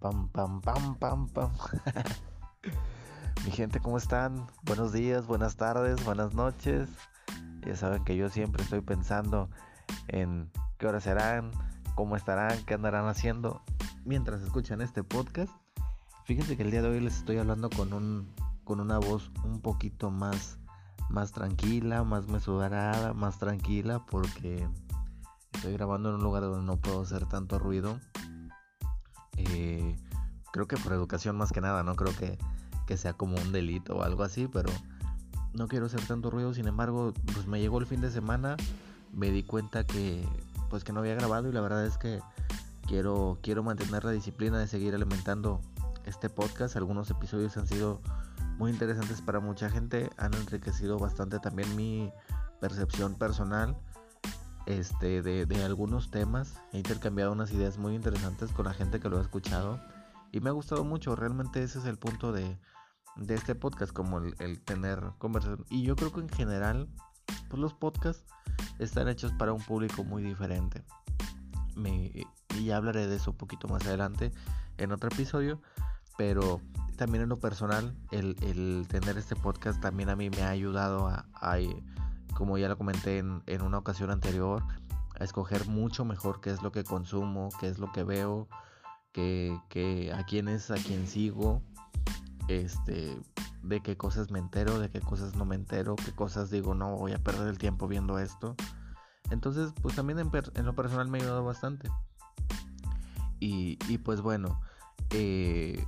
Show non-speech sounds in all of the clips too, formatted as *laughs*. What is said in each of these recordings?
pam, pam, pam, pam, pam. *laughs* Mi gente, ¿cómo están? Buenos días, buenas tardes, buenas noches. Ya saben que yo siempre estoy pensando en qué horas serán, cómo estarán, qué andarán haciendo mientras escuchan este podcast. Fíjense que el día de hoy les estoy hablando con un con una voz un poquito más más tranquila, más mesurada, más tranquila porque estoy grabando en un lugar donde no puedo hacer tanto ruido eh, creo que por educación más que nada, no creo que, sea como un delito o algo así, pero no quiero hacer tanto ruido. Sin embargo, pues me llegó el fin de semana, me di cuenta que pues que no había grabado y la verdad es que quiero quiero mantener la disciplina de seguir alimentando este podcast. Algunos episodios han sido muy interesantes para mucha gente, han enriquecido bastante también mi percepción personal este, de, algunos temas. He intercambiado unas ideas muy interesantes con la gente que lo ha escuchado. Y me ha gustado mucho. Realmente ese es el punto de, este podcast, como el, tener conversación. Y yo creo que en general, pues los podcasts están hechos para un público muy diferente. y ya hablaré de eso un poquito más adelante en otro episodio. Pero también en lo personal, el, tener este podcast también a mí me ha ayudado a como ya lo comenté en, una ocasión anterior, a escoger mucho mejor qué es lo que consumo, qué es lo que veo, que, a quién es a quién sigo, este, de qué cosas me entero, de qué cosas no me entero, qué cosas digo, no voy a perder el tiempo viendo esto. Entonces, pues también en, lo personal me ha ayudado bastante. Y, y pues bueno, eh,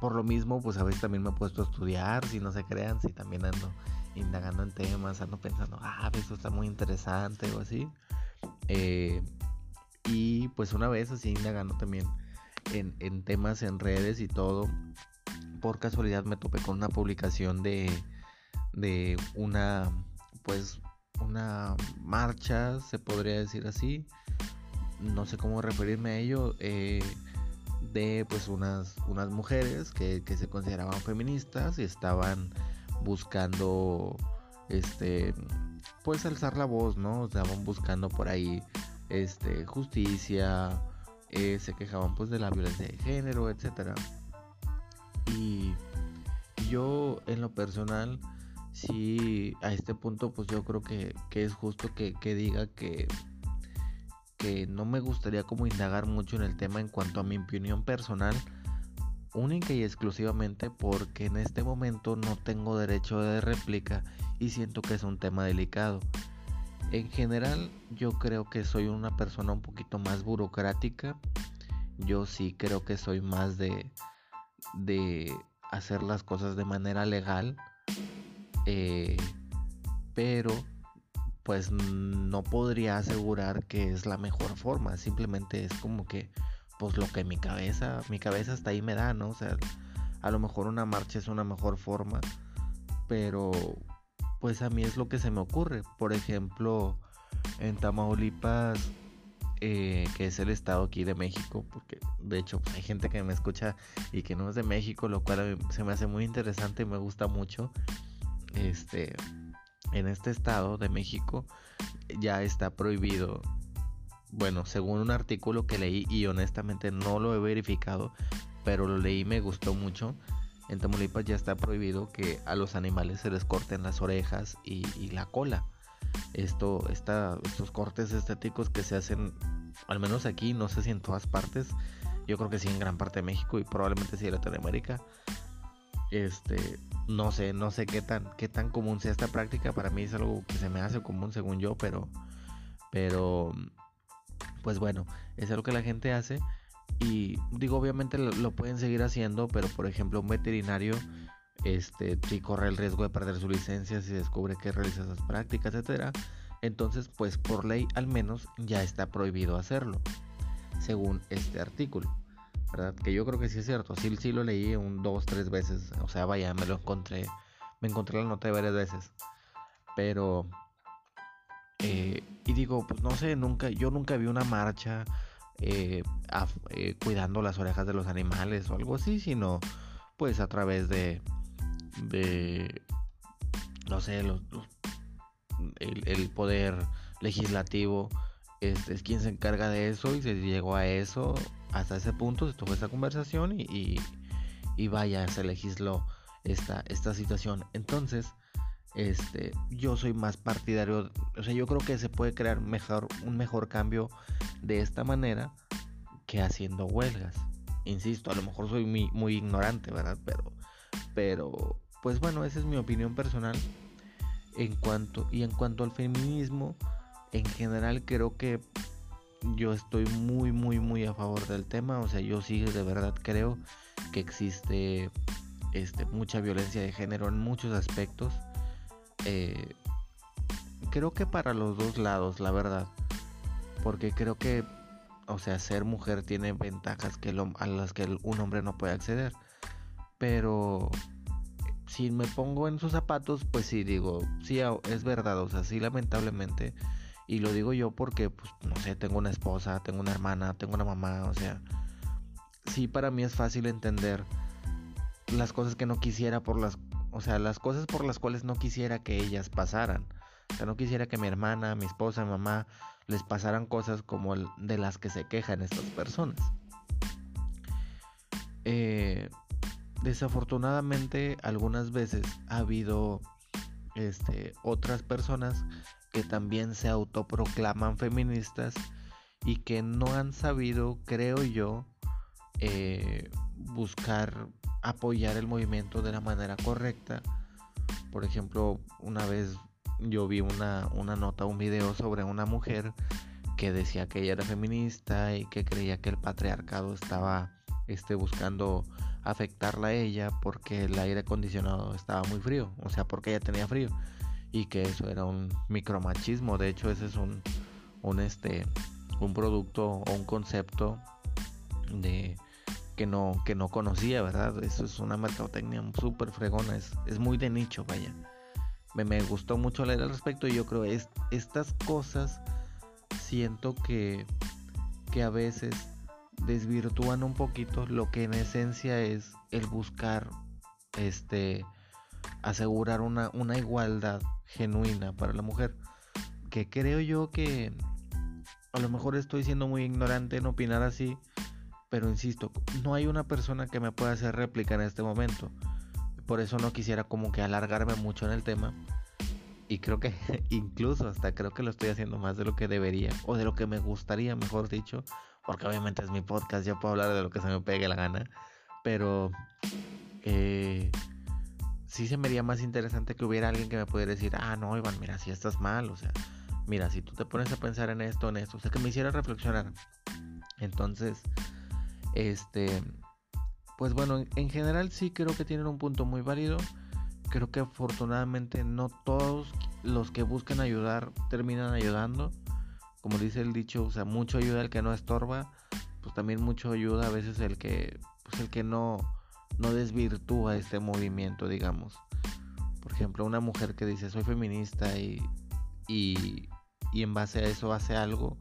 por lo mismo, pues a veces también me he puesto a estudiar, si no se crean, si también ando indagando en temas, ando pensando, ah, esto está muy interesante o así. Eh, y pues una vez así indagando también en, temas en redes y todo, por casualidad me topé con una publicación de, de una, pues, una marcha, se podría decir así. No sé cómo referirme a ello. Eh, de pues unas, unas mujeres que, que se consideraban feministas y estaban buscando este pues alzar la voz, ¿no? Estaban buscando por ahí este justicia, eh, se quejaban pues de la violencia de género, etcétera. Y yo en lo personal sí a este punto pues yo creo que, es justo que, que, diga que que no me gustaría como indagar mucho en el tema en cuanto a mi opinión personal única y exclusivamente porque en este momento no tengo derecho de réplica y siento que es un tema delicado. En general yo creo que soy una persona un poquito más burocrática. Yo sí creo que soy más de, de hacer las cosas de manera legal. Eh, pero pues no podría asegurar que es la mejor forma. Simplemente es como que pues lo que mi cabeza, mi cabeza hasta ahí me da, ¿no? O sea, a lo mejor una marcha es una mejor forma, pero pues a mí es lo que se me ocurre. Por ejemplo, en Tamaulipas, eh, que es el estado aquí de México, porque de hecho hay gente que me escucha y que no es de México, lo cual se me hace muy interesante y me gusta mucho. Este, en este estado de México ya está prohibido bueno, según un artículo que leí y honestamente no lo he verificado, pero lo leí y me gustó mucho. En Tamaulipas ya está prohibido que a los animales se les corten las orejas y, la cola. Esto, estos cortes estéticos que se hacen, al menos aquí, no sé si en todas partes, yo creo que sí en gran parte de México y probablemente sí en Latinoamérica. Este, no sé, no sé qué tan, qué tan común sea esta práctica. Para mí es algo que se me hace común según yo, pero, pero pues bueno, es algo que la gente hace y digo, obviamente lo, pueden seguir haciendo, pero por ejemplo, un veterinario este si corre el riesgo de perder su licencia si descubre que realiza esas prácticas, etcétera. Entonces, pues por ley al menos ya está prohibido hacerlo, según este artículo. ¿Verdad? Que yo creo que sí es cierto. Sí, sí lo leí un dos, tres veces. O sea, vaya, me lo encontré. Me encontré la nota varias veces. Pero eh, y digo, pues no sé, nunca, yo nunca vi una marcha eh, eh, cuidando las orejas de los animales o algo así, sino pues a través de, de no sé, los, el, poder legislativo es, es, quien se encarga de eso y se llegó a eso hasta ese punto se tuvo esa conversación y, y, vaya, se legisló esta, esta situación. Entonces, este, yo soy más partidario, o sea, yo creo que se puede crear mejor, un mejor cambio de esta manera que haciendo huelgas. Insisto, a lo mejor soy muy, muy ignorante, ¿verdad? Pero, pero, pues bueno, esa es mi opinión personal. En cuanto, y en cuanto al feminismo, en general creo que yo estoy muy, muy, muy a favor del tema. O sea, yo sí de verdad creo que existe este, mucha violencia de género en muchos aspectos. Eh, creo que para los dos lados, la verdad. Porque creo que, o sea, ser mujer tiene ventajas que a las que un hombre no puede acceder. Pero si me pongo en sus zapatos, pues sí digo, sí es verdad, o sea, sí lamentablemente. Y lo digo yo porque, pues, no sé, tengo una esposa, tengo una hermana, tengo una mamá, o sea, sí para mí es fácil entender las cosas que no quisiera por las o sea, las cosas por las cuales no quisiera que ellas pasaran. O sea, no quisiera que mi hermana, mi esposa, mi mamá les pasaran cosas como de las que se quejan estas personas. Eh, desafortunadamente, algunas veces ha habido este, otras personas que también se autoproclaman feministas y que no han sabido, creo yo, eh, buscar apoyar el movimiento de la manera correcta. Por ejemplo, una vez yo vi una, una nota, un video sobre una mujer que decía que ella era feminista y que creía que el patriarcado estaba este, buscando afectarla a ella porque el aire acondicionado estaba muy frío, o sea, porque ella tenía frío y que eso era un micromachismo, de hecho ese es un, un este un producto o un concepto de que no, que no conocía, ¿verdad? Eso es una mercadotecnia súper fregona, es, es, muy de nicho, vaya. Me, me, gustó mucho leer al respecto y yo creo que estas cosas siento que, que a veces desvirtúan un poquito lo que en esencia es el buscar este asegurar una, una igualdad genuina para la mujer. Que creo yo que a lo mejor estoy siendo muy ignorante en opinar así, pero insisto, no hay una persona que me pueda hacer réplica en este momento. Por eso no quisiera como que alargarme mucho en el tema. Y creo que *laughs* incluso hasta creo que lo estoy haciendo más de lo que debería. O de lo que me gustaría, mejor dicho. Porque obviamente es mi podcast, yo puedo hablar de lo que se me pegue la gana. Pero eh, sí se me haría más interesante que hubiera alguien que me pudiera decir, ah, no, Iván, mira, si estás mal. O sea, mira, si tú te pones a pensar en esto, en esto. O sea, que me hiciera reflexionar. Entonces, este, pues bueno, en, general sí creo que tienen un punto muy válido. Creo que afortunadamente no todos los que buscan ayudar terminan ayudando. Como dice el dicho, o sea, mucho ayuda el que no estorba, pues también mucho ayuda a veces el que, pues el que no, no desvirtúa este movimiento, digamos. Por ejemplo, una mujer que dice soy feminista y, y, y en base a eso hace algo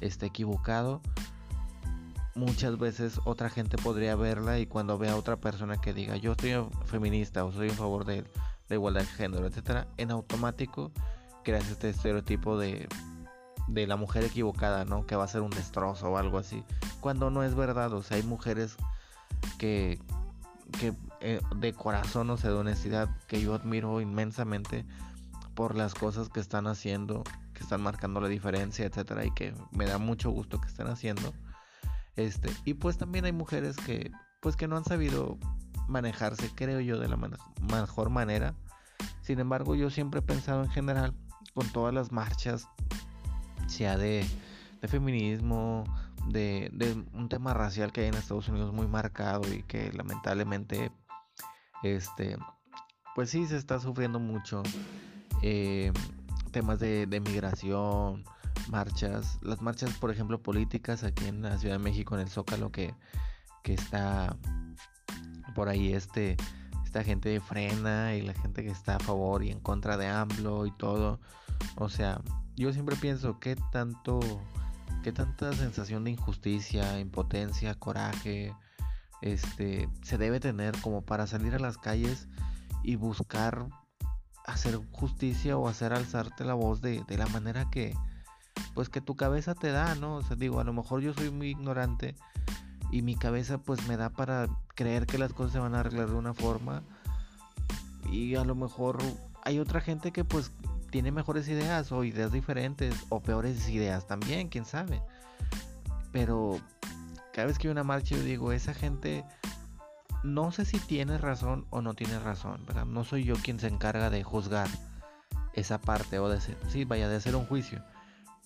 está equivocado, muchas veces otra gente podría verla y cuando vea a otra persona que diga yo estoy feminista o soy en favor de la igualdad de género, etcétera, en automático creas este estereotipo de, de la mujer equivocada, ¿no? Que va a ser un destrozo o algo así. Cuando no es verdad, o sea, hay mujeres que, que eh, de corazón, o sea, de honestidad, que yo admiro inmensamente por las cosas que están haciendo, que están marcando la diferencia, etcétera, y que me da mucho gusto que estén haciendo. Este, y pues también hay mujeres que pues que no han sabido manejarse, creo yo, de la mejor manera. Sin embargo, yo siempre he pensado en general con todas las marchas, sea de, feminismo, de, de, un tema racial que hay en Estados Unidos muy marcado y que lamentablemente, este, pues sí se está sufriendo mucho. Eh, temas de, de migración, marchas, las marchas, por ejemplo, políticas aquí en la Ciudad de México, en el Zócalo, que, que está por ahí este, esta gente de frena y la gente que está a favor y en contra de AMLO y todo. O sea, yo siempre pienso que tanto, que tanta sensación de injusticia, impotencia, coraje, este, se debe tener como para salir a las calles y buscar hacer justicia o hacer alzarte la voz de, de la manera que, pues que tu cabeza te da, ¿no? O sea, digo, a lo mejor yo soy muy ignorante, y mi cabeza pues me da para creer que las cosas se van a arreglar de una forma y a lo mejor hay otra gente que pues tiene mejores ideas o ideas diferentes o peores ideas también, quién sabe. Pero cada vez que hay una marcha yo digo, esa gente no sé si tiene razón o no tiene razón, ¿verdad? No soy yo quien se encarga de juzgar esa parte o de hacer, sí, vaya de hacer un juicio.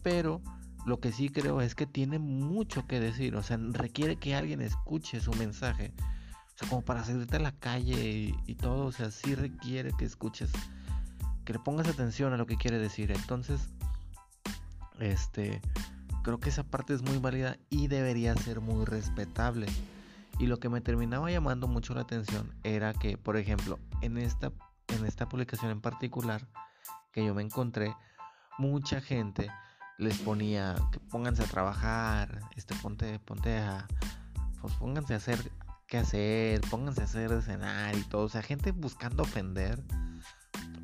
Pero lo que sí creo es que tiene mucho que decir, o sea, requiere que alguien escuche su mensaje. O sea, como para salirte a la calle y, todo, o sea, sí requiere que escuches, que le pongas atención a lo que quiere decir. Entonces, este, creo que esa parte es muy válida y debería ser muy respetable. Y lo que me terminaba llamando mucho la atención era que, por ejemplo, en esta, en esta publicación en particular que yo me encontré, mucha gente les ponía que pónganse a trabajar, este, ponte, ponte a, pues pónganse a hacer qué hacer, pónganse a hacer cenar y todo, o sea, gente buscando ofender,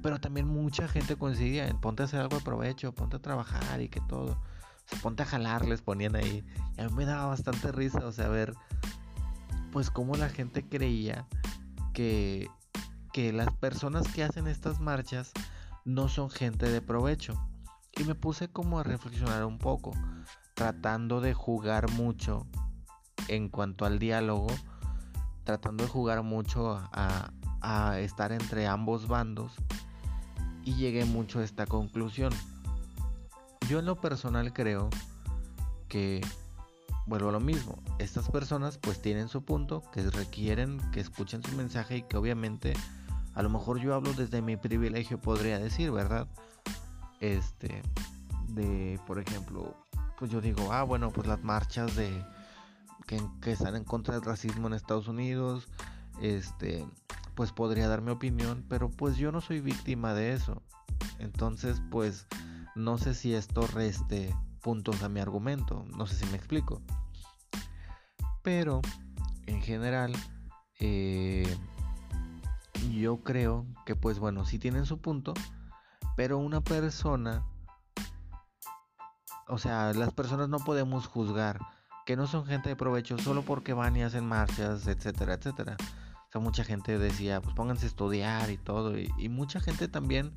pero también mucha gente coincidía en ponte a hacer algo de provecho, ponte a trabajar y que todo, o sea, ponte a jalar, les ponían ahí, y a mí me daba bastante risa, o sea, ver, pues cómo la gente creía que, que las personas que hacen estas marchas no son gente de provecho y me puse como a reflexionar un poco, tratando de jugar mucho en cuanto al diálogo, tratando de jugar mucho a, estar entre ambos bandos y llegué mucho a esta conclusión. Yo en lo personal creo que vuelvo a lo mismo. Estas personas pues tienen su punto, que requieren que escuchen su mensaje y que obviamente a lo mejor yo hablo desde mi privilegio podría decir, ¿verdad? Este de por ejemplo pues yo digo ah bueno pues las marchas de que, están en contra del racismo en Estados Unidos este pues podría dar mi opinión pero pues yo no soy víctima de eso entonces pues no sé si esto reste puntos a mi argumento no sé si me explico. Pero en general eh, yo creo que pues bueno si tienen su punto pero una persona, o sea, las personas no podemos juzgar que no son gente de provecho solo porque van y hacen marchas, etcétera, etcétera. O sea, mucha gente decía, pues pónganse a estudiar y todo. Y, mucha gente también,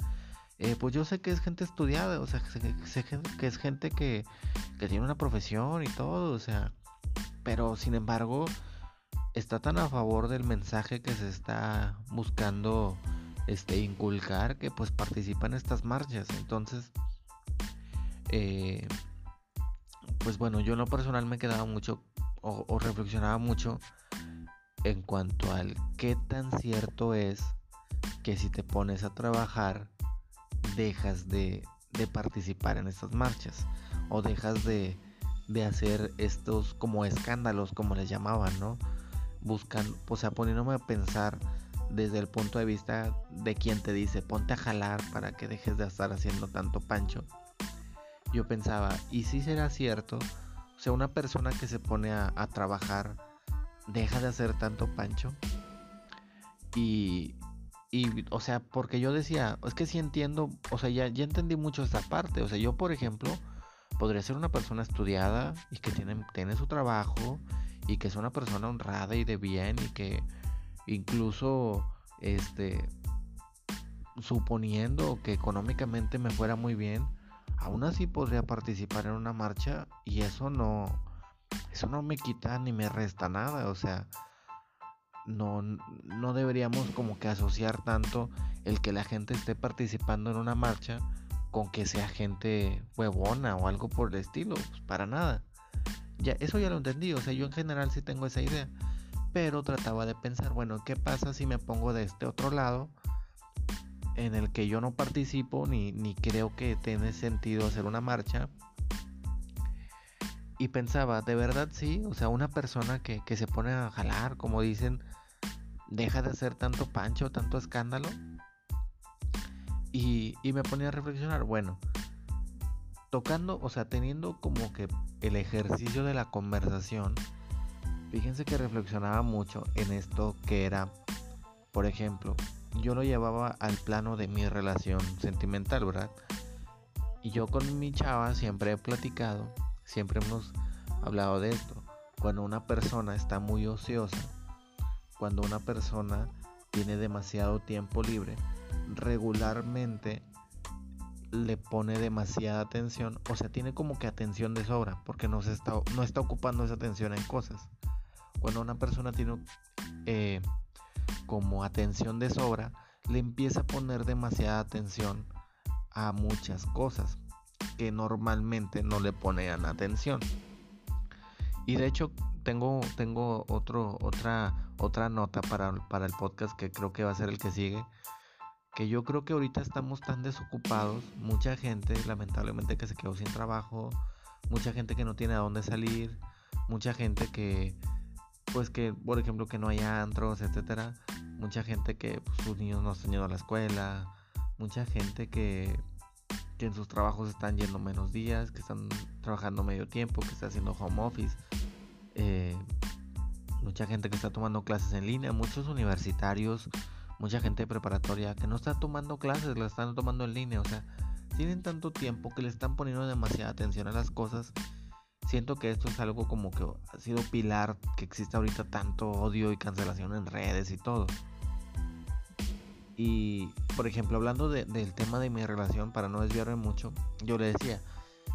eh, pues yo sé que es gente estudiada, o sea, que es gente que tiene una profesión y todo, o sea, pero sin embargo, está tan a favor del mensaje que se está buscando este, inculcar que pues participan en estas marchas. Entonces, eh, pues bueno, yo en lo personal me quedaba mucho o, reflexionaba mucho en cuanto al qué tan cierto es que si te pones a trabajar dejas de, de participar en estas marchas o dejas de, de, hacer estos como escándalos como les llamaban, ¿no? Buscan, o sea, poniéndome a pensar desde el punto de vista de quien te dice ponte a jalar para que dejes de estar haciendo tanto pancho. Yo pensaba, ¿y si será cierto? O sea, una persona que se pone a, trabajar deja de hacer tanto pancho. Y, y, o sea, porque yo decía, es que si entiendo, o sea, ya, ya entendí mucho esta parte. O sea, yo, por ejemplo, podría ser una persona estudiada y que tiene, tiene su trabajo y que es una persona honrada y de bien y que incluso este suponiendo que económicamente me fuera muy bien, aún así podría participar en una marcha y eso no eso no me quita ni me resta nada, o sea, no, no deberíamos como que asociar tanto el que la gente esté participando en una marcha con que sea gente huevona o algo por el estilo, pues para nada. Ya, eso ya lo entendí, o sea, yo en general sí tengo esa idea pero trataba de pensar, bueno, ¿qué pasa si me pongo de este otro lado en el que yo no participo ni, ni creo que tiene sentido hacer una marcha? Y pensaba, ¿de verdad sí? O sea, una persona que, que se pone a jalar, como dicen, deja de hacer tanto pancho, tanto escándalo. Y, y me ponía a reflexionar, bueno, tocando, o sea, teniendo como que el ejercicio de la conversación, Fíjense que reflexionaba mucho en esto que era, por ejemplo, yo lo llevaba al plano de mi relación sentimental, ¿verdad? Y yo con mi chava siempre he platicado, siempre hemos hablado de esto. cuando una persona está muy ociosa, cuando una persona tiene demasiado tiempo libre, regularmente le pone demasiada atención, o sea, tiene como que atención de sobra, porque no, se está, no está ocupando esa atención en cosas. Cuando una persona tiene eh, como atención de sobra, le empieza a poner demasiada atención a muchas cosas que normalmente no le ponen atención. Y de hecho tengo, tengo otro, otra, otra nota para, para el podcast que creo que va a ser el que sigue. Que yo creo que ahorita estamos tan desocupados, mucha gente lamentablemente que se quedó sin trabajo, mucha gente que no tiene a dónde salir, mucha gente que, pues que, por ejemplo, que no hay antros, etcétera, mucha gente que pues, sus niños no están yendo a la escuela, mucha gente que, que en sus trabajos están yendo menos días, que están trabajando medio tiempo, que está haciendo home office, eh, mucha gente que está tomando clases en línea, muchos universitarios, mucha gente preparatoria que no está tomando clases, la están tomando en línea, o sea, tienen tanto tiempo que le están poniendo demasiada atención a las cosas. Siento que esto es algo como que ha sido pilar que existe ahorita tanto odio y cancelación en redes y todo. Y, por ejemplo, hablando del tema de mi relación, para no desviarme mucho, yo le decía,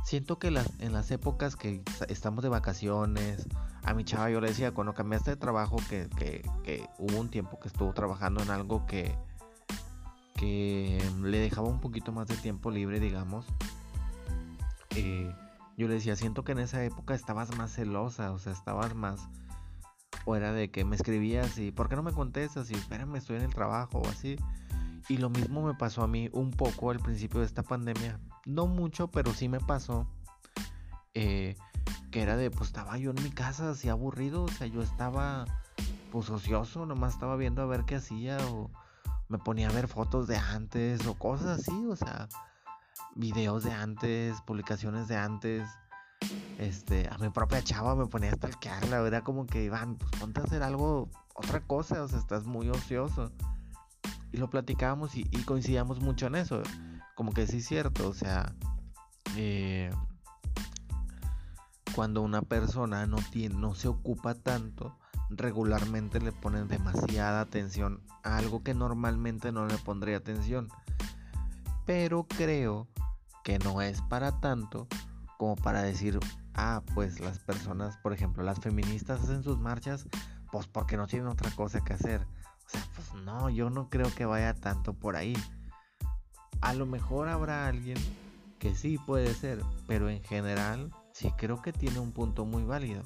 siento que las, en las épocas que estamos de vacaciones, a mi chava yo le decía, cuando cambiaste de trabajo, que, que, hubo un tiempo que estuvo trabajando en algo que, que le dejaba un poquito más de tiempo libre, digamos. Eh, yo le decía, siento que en esa época estabas más celosa, o sea, estabas más... O era de que me escribías y, ¿por qué no me contestas? Y, espérame, estoy en el trabajo o así. Y lo mismo me pasó a mí un poco al principio de esta pandemia. No mucho, pero sí me pasó. Eh, que era de, pues estaba yo en mi casa así aburrido. O sea, yo estaba pues ocioso, nomás estaba viendo a ver qué hacía. O me ponía a ver fotos de antes o cosas así. O sea, videos de antes, publicaciones de antes. Este, a mi propia chava me ponía a stalkearla. Era como que, Iván, pues ponte a hacer algo, otra cosa. O sea, estás muy ocioso y lo platicábamos y, coincidíamos mucho en eso. Como que sí es cierto, o sea, eh, cuando una persona no, tiene, no se ocupa tanto, regularmente le ponen demasiada atención a algo que normalmente no le pondría atención. Pero creo que no es para tanto como para decir, ah, pues las personas, por ejemplo, las feministas hacen sus marchas, pues porque no tienen otra cosa que hacer. O sea, pues no, yo no creo que vaya tanto por ahí. A lo mejor habrá alguien que sí puede ser, pero en general sí creo que tiene un punto muy válido.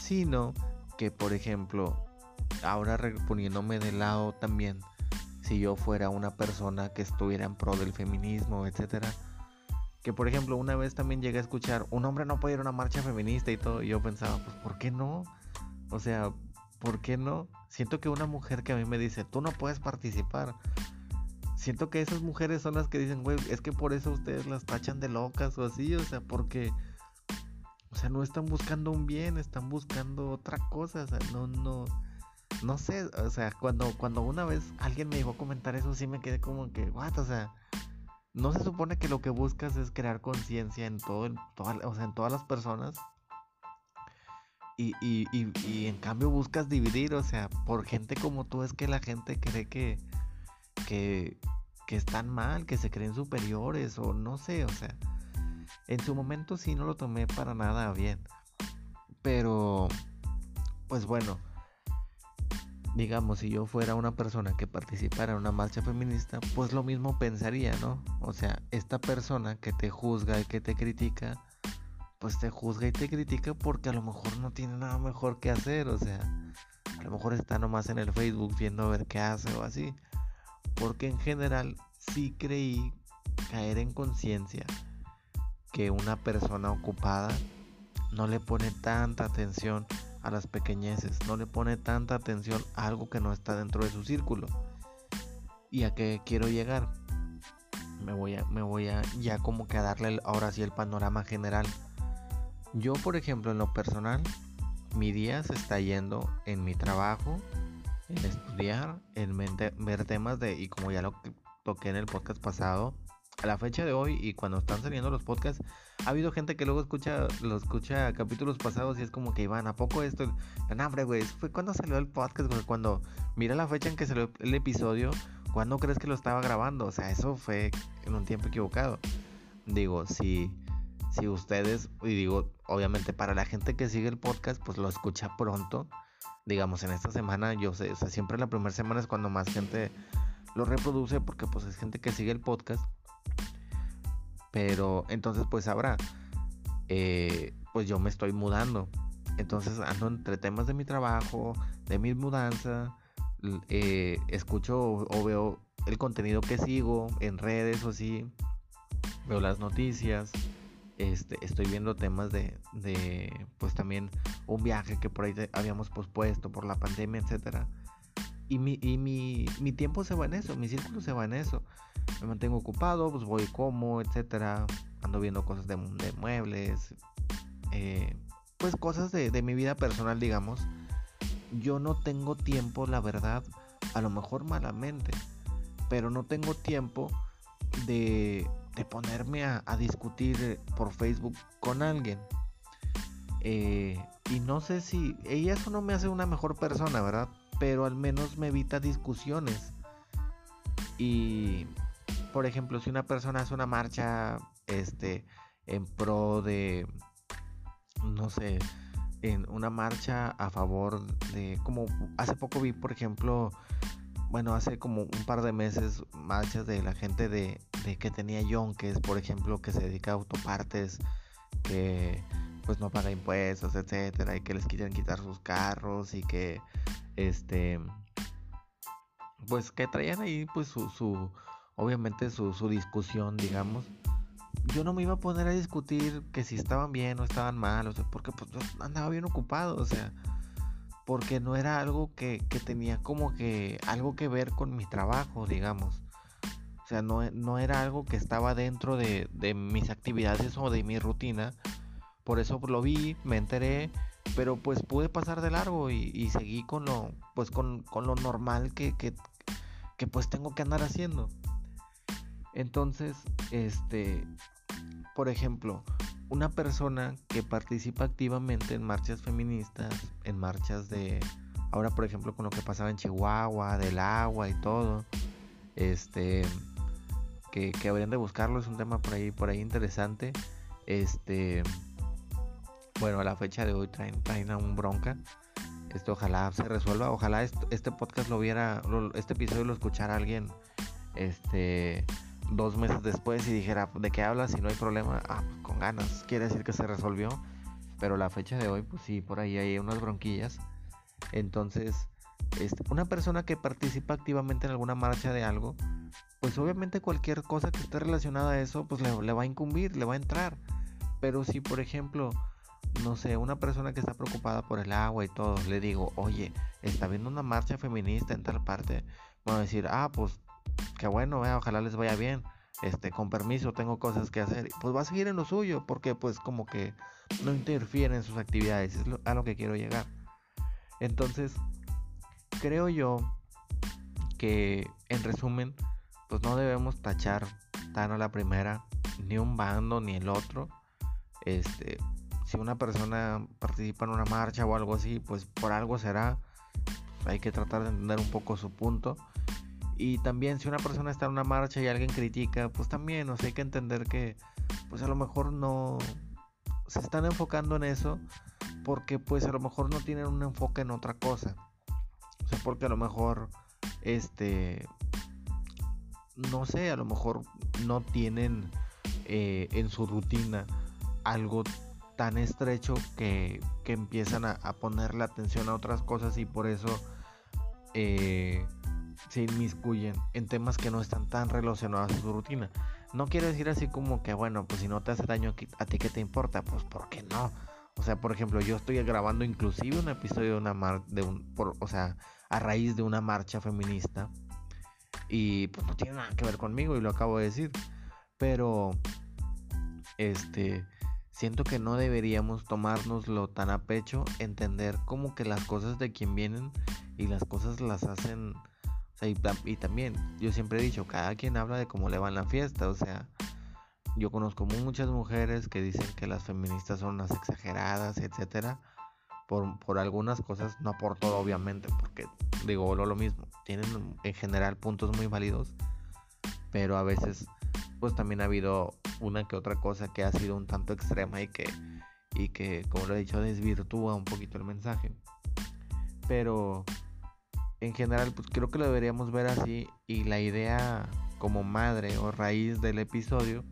Sino que, por ejemplo, ahora poniéndome de lado también, si yo fuera una persona que estuviera en pro del feminismo, etcétera, que por ejemplo una vez también llegué a escuchar un hombre no puede ir a una marcha feminista y todo, y yo pensaba, pues ¿por qué no? O sea, ¿por qué no? Siento que una mujer que a mí me dice, tú no puedes participar. Siento que esas mujeres son las que dicen, güey, es que por eso ustedes las tachan de locas o así, o sea, porque, o sea, no están buscando un bien, están buscando otra cosa, o sea, no, no, no sé, o sea, cuando, cuando una vez alguien me dijo comentar eso, sí me quedé como que, what, o sea, no se supone que lo que buscas es crear conciencia en todo, en o sea, en todas las personas. Y, y, y, en cambio buscas dividir, o sea, por gente como tú es que la gente cree que, que, que están mal, que se creen superiores o no sé, o sea, en su momento sí no lo tomé para nada bien, pero pues bueno, digamos, si yo fuera una persona que participara en una marcha feminista, pues lo mismo pensaría, ¿no? O sea, esta persona que te juzga y que te critica, pues te juzga y te critica porque a lo mejor no tiene nada mejor que hacer, o sea, a lo mejor está nomás en el Facebook viendo a ver qué hace o así. Porque en general sí creí caer en conciencia que una persona ocupada no le pone tanta atención a las pequeñeces, no le pone tanta atención a algo que no está dentro de su círculo. ¿Y a qué quiero llegar? Me voy a, me voy a ya como que a darle ahora sí el panorama general yo, por ejemplo, en lo personal, mi día se está yendo en mi trabajo, en estudiar, en ver temas de, y como ya lo toqué en el podcast pasado, a la fecha de hoy y cuando están saliendo los podcasts, ha habido gente que luego escucha, lo escucha capítulos pasados y es como que Iván, ¿a poco esto? No, hombre, güey, fue cuando salió el podcast, Cuando mira la fecha en que salió el episodio, ¿cuándo crees que lo estaba grabando? O sea, eso fue en un tiempo equivocado. Digo, si, si ustedes, y digo, obviamente para la gente que sigue el podcast, pues lo escucha pronto. Digamos, en esta semana, yo sé, o sea, siempre la primera semana es cuando más gente lo reproduce porque pues es gente que sigue el podcast. Pero entonces pues ahora, eh, pues yo me estoy mudando. Entonces ando entre temas de mi trabajo, de mi mudanza, eh, escucho o, veo el contenido que sigo en redes o así, veo las noticias, este, estoy viendo temas de, de, pues también un viaje que por ahí habíamos pospuesto por la pandemia, etcétera. Y, mi, y mi, mi tiempo se va en eso, mi círculo se va en eso. Me mantengo ocupado, pues voy como, etcétera. Ando viendo cosas de, muebles, eh, pues cosas de, de mi vida personal, digamos. Yo no tengo tiempo, la verdad, a lo mejor malamente, pero no tengo tiempo de, de ponerme a, a, discutir por Facebook con alguien. Eh, y no sé si ella eso no me hace una mejor persona, ¿verdad? Pero al menos me evita discusiones. Y, por ejemplo, si una persona hace una marcha este, en pro de, no sé, en una marcha a favor de, como hace poco vi, por ejemplo, bueno, hace como un par de meses marchas de la gente de, que tenía es por ejemplo, que se dedica a autopartes, que pues no paga impuestos, etcétera, y que les quieren quitar sus carros y que este pues que traían ahí pues su, su obviamente su, su, discusión digamos. Yo no me iba a poner a discutir que si estaban bien o estaban mal o sea porque pues andaba bien ocupado o sea porque no era algo que, que tenía como que algo que ver con mi trabajo digamos. O sea no, no era algo que estaba dentro de, de mis actividades o de mi rutina por eso lo vi me enteré pero pues pude pasar de largo y, seguí con lo pues con, lo normal que, que, pues tengo que andar haciendo. Entonces este por ejemplo una persona que participa activamente en marchas feministas en marchas de ahora por ejemplo con lo que pasaba en Chihuahua del agua y todo este que, que habrían de buscarlo es un tema por ahí por ahí interesante este bueno, a la fecha de hoy traen, traen a un bronca. Esto ojalá se resuelva. Ojalá este podcast lo viera, este episodio lo escuchara alguien este dos meses después y dijera, ¿de qué hablas? Si no hay problema, ah, pues con ganas. Quiere decir que se resolvió. Pero la fecha de hoy, pues sí, por ahí hay unas bronquillas. Entonces, este, una persona que participa activamente en alguna marcha de algo, pues obviamente cualquier cosa que esté relacionada a eso, pues le, le va a incumbir, le va a entrar. Pero si, por ejemplo, no sé, una persona que está preocupada por el agua y todo, le digo, oye, está viendo una marcha feminista en tal parte, bueno, decir, ah, pues, qué bueno, eh, ojalá les vaya bien, este, con permiso, tengo cosas que hacer, pues va a seguir en lo suyo, porque pues como que no interfiere en sus actividades, es a lo que quiero llegar. Entonces, creo yo que, en resumen, pues no debemos tachar tan a la primera ni un bando ni el otro, este, si una persona participa en una marcha o algo así, pues por algo será. hay que tratar de entender un poco su punto. Y también si una persona está en una marcha y alguien critica, pues también, o sea, hay que entender que pues a lo mejor no se están enfocando en eso porque pues a lo mejor no tienen un enfoque en otra cosa. O sea, porque a lo mejor este no sé, a lo mejor no tienen eh, en su rutina algo tan estrecho que, que empiezan a, a, ponerle atención a otras cosas y por eso eh, se inmiscuyen en temas que no están tan relacionados a su rutina. No quiero decir así como que, bueno, pues si no te hace daño a ti que te importa, pues ¿por qué no? O sea, por ejemplo, yo estoy grabando inclusive un episodio de una mar un, o sea, a raíz de una marcha feminista y pues no tiene nada que ver conmigo y lo acabo de decir, pero este siento que no deberíamos tomárnoslo tan a pecho, entender como que las cosas de quien vienen y las cosas las hacen y, también, yo siempre he dicho, cada quien habla de cómo le va en la fiesta. O sea, yo conozco muchas mujeres que dicen que las feministas son unas exageradas, etcétera. Por, por algunas cosas, no por todo, obviamente, porque digo lo, lo mismo. Tienen en general puntos muy válidos, pero a veces, pues también ha habido una que otra cosa que ha sido un tanto extrema y que, y que como lo he dicho, desvirtúa un poquito el mensaje. Pero en general, pues creo que lo deberíamos ver así y la idea como madre o raíz del episodio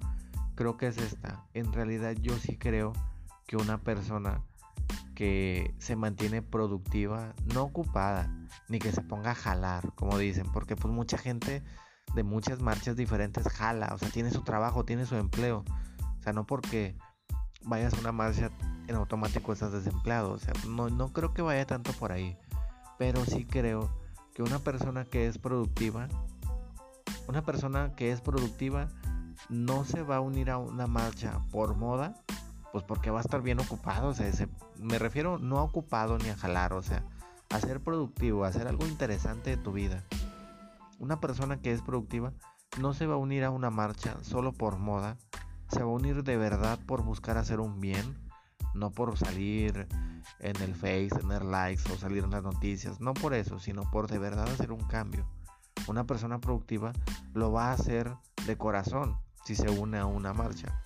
creo que es esta. En realidad yo sí creo que una persona que se mantiene productiva, no ocupada, ni que se ponga a jalar, como dicen, porque pues mucha gente de muchas marchas diferentes jala, o sea, tiene su trabajo, tiene su empleo, o sea, no porque vayas a una marcha en automático estás desempleado, o sea, no, no creo que vaya tanto por ahí pero sí creo que una persona que es productiva, una persona que es productiva no se va a unir a una marcha por moda, pues porque va a estar bien ocupado, o sea, me refiero no a ocupado ni a jalar, o sea, a ser productivo, a hacer algo interesante de tu vida. Una persona que es productiva no se va a unir a una marcha solo por moda, se va a unir de verdad por buscar hacer un bien, no por salir en el Face, tener likes o salir en las noticias, no por eso, sino por de verdad hacer un cambio. Una persona productiva lo va a hacer de corazón si se une a una marcha.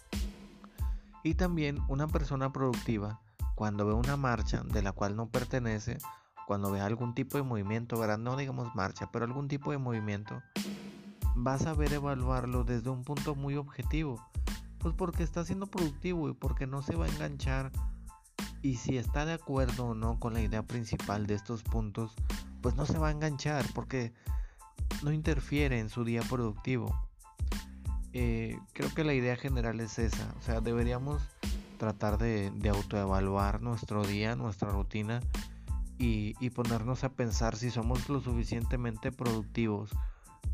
Y también una persona productiva, cuando ve una marcha de la cual no pertenece, cuando ve algún tipo de movimiento, ¿verdad? no digamos marcha, pero algún tipo de movimiento, va a saber evaluarlo desde un punto muy objetivo. Pues porque está siendo productivo y porque no se va a enganchar y si está de acuerdo o no con la idea principal de estos puntos, pues no se va a enganchar porque no interfiere en su día productivo. Eh, creo que la idea general es esa, o sea, deberíamos tratar de, autoevaluar nuestro día, nuestra rutina y, ponernos a pensar si somos lo suficientemente productivos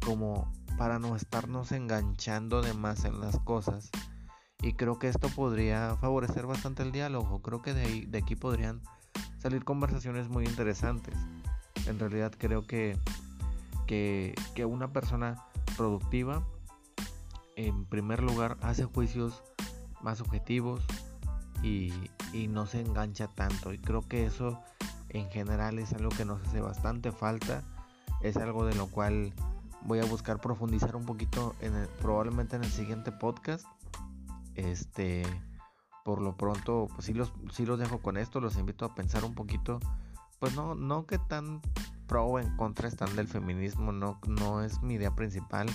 como para no estarnos enganchando de más en las cosas y creo que esto podría favorecer bastante el diálogo. Creo que de, ahí, de aquí podrían salir conversaciones muy interesantes. En realidad creo que, que, que una persona productiva, en primer lugar, hace juicios más objetivos y, y no se engancha tanto. Y creo que eso en general es algo que nos hace bastante falta. Es algo de lo cual voy a buscar profundizar un poquito en probablemente en el siguiente podcast. Este, por lo pronto, pues sí los, sí los dejo con esto, los invito a pensar un poquito, pues no, no que tan pro o en contra están del feminismo, no, no es mi idea principal,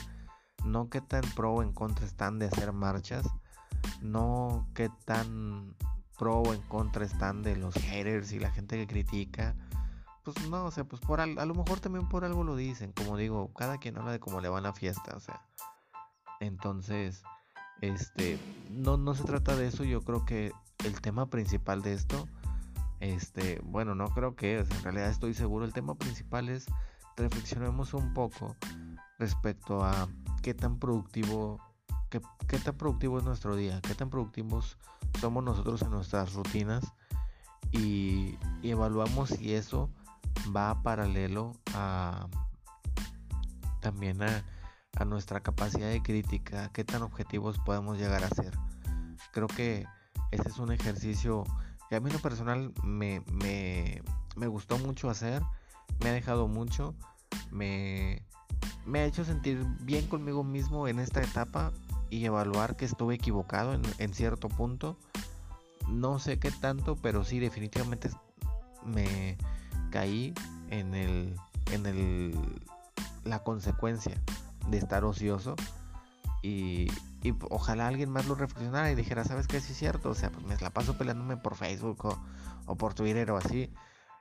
no que tan pro o en contra están de hacer marchas, no que tan pro o en contra están de los haters y la gente que critica, pues no, o sea, pues por a lo mejor también por algo lo dicen, como digo, cada quien habla de cómo le va la fiesta, o sea, entonces, este, no, no se trata de eso, yo creo que el tema principal de esto, este, bueno, no creo que, en realidad estoy seguro, el tema principal es reflexionemos un poco respecto a qué tan productivo, qué, qué tan productivo es nuestro día, qué tan productivos somos nosotros en nuestras rutinas y, evaluamos si eso va paralelo a también a nuestra capacidad de crítica, qué tan objetivos podemos llegar a ser. Creo que ese es un ejercicio que a mí en lo personal me, me, gustó mucho hacer, me ha dejado mucho, me ha hecho sentir bien conmigo mismo en esta etapa y evaluar que estuve equivocado en, cierto punto. No sé qué tanto, pero sí definitivamente me caí en el en el la consecuencia de estar ocioso y, ojalá alguien más lo reflexionara y dijera, ¿sabes qué? Sí es cierto, o sea, pues me la paso peleándome por Facebook o, por Twitter o así,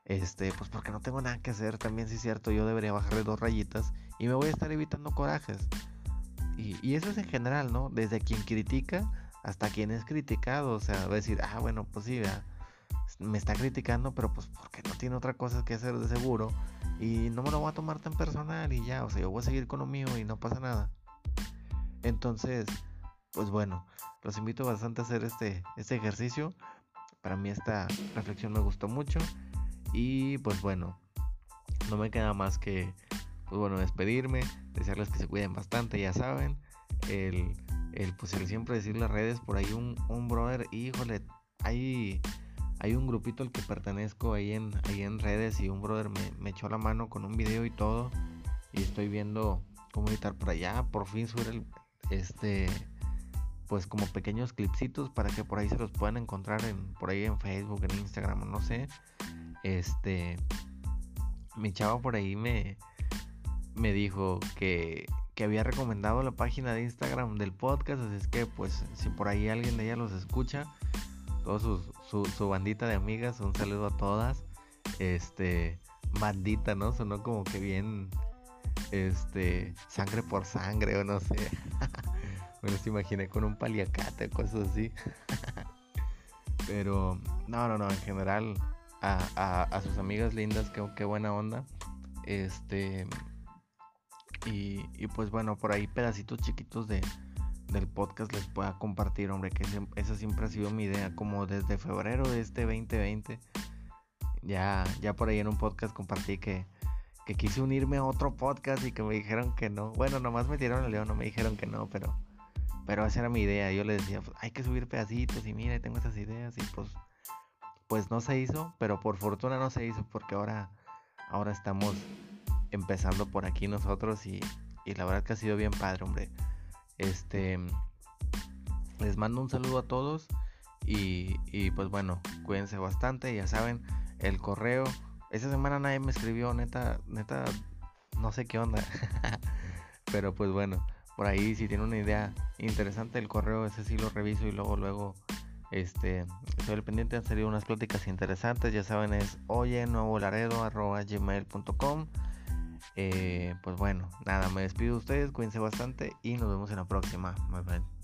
este, pues porque no tengo nada que hacer, también sí es cierto, yo debería bajarle dos rayitas y me voy a estar evitando corajes. Y, eso es en general, ¿no? Desde quien critica hasta quien es criticado, o sea, decir, ah, bueno, pues sí, me está criticando, pero pues porque no tiene otra cosa que hacer de seguro y no me lo voy a tomar tan personal y ya, o sea, yo voy a seguir con lo mío y no pasa nada. Entonces, pues bueno, los invito bastante a hacer este, este ejercicio. Para mí esta reflexión me gustó mucho y pues bueno, no me queda más que pues bueno, despedirme, desearles que se cuiden bastante, ya saben. El, el pues el siempre decir las redes, por ahí un, un brother, híjole, hay, hay un grupito al que pertenezco ahí en, ahí en redes y un brother me, me echó la mano con un video y todo. Y estoy viendo cómo editar por allá, por fin subir el, este, pues como pequeños clipsitos para que por ahí se los puedan encontrar en, por ahí en Facebook, en Instagram, no sé. Este, mi chava por ahí me, me dijo que, que había recomendado la página de Instagram del podcast, así es que pues si por ahí alguien de ella los escucha, toda su, su, su bandita de amigas, un saludo a todas. Este, bandita, ¿no? Sonó como que bien, este, sangre por sangre o no sé. *laughs* me los imaginé con un paliacate, cosas así. *laughs* Pero, no, no, no, en general, a, a, sus amigas lindas, qué, qué buena onda. Este, y, pues bueno, por ahí pedacitos chiquitos de, del podcast les pueda compartir, hombre, que esa siempre ha sido mi idea, como desde febrero de este 2020. Ya, ya por ahí en un podcast compartí que, que quise unirme a otro podcast y que me dijeron que no. Bueno, nomás me tiraron el león, no me dijeron que no, pero, pero esa era mi idea. Yo les decía, pues, hay que subir pedacitos y mira, tengo esas ideas y pues, pues no se hizo, pero por fortuna no se hizo porque ahora, ahora estamos empezando por aquí nosotros y, y la verdad que ha sido bien padre, hombre. Este, les mando un saludo a todos y, y pues bueno, cuídense bastante, ya saben, el correo. Esta semana nadie me escribió, neta, neta, no sé qué onda. *laughs* Pero pues bueno, por ahí si tiene una idea interesante el correo, ese sí lo reviso y luego, luego, este, estoy al pendiente, han salido unas pláticas interesantes, ya saben, es oye nuevo laredo arroba gmail.com. Eh, pues bueno, nada, me despido de ustedes, cuídense bastante y nos vemos en la próxima. Bye bye.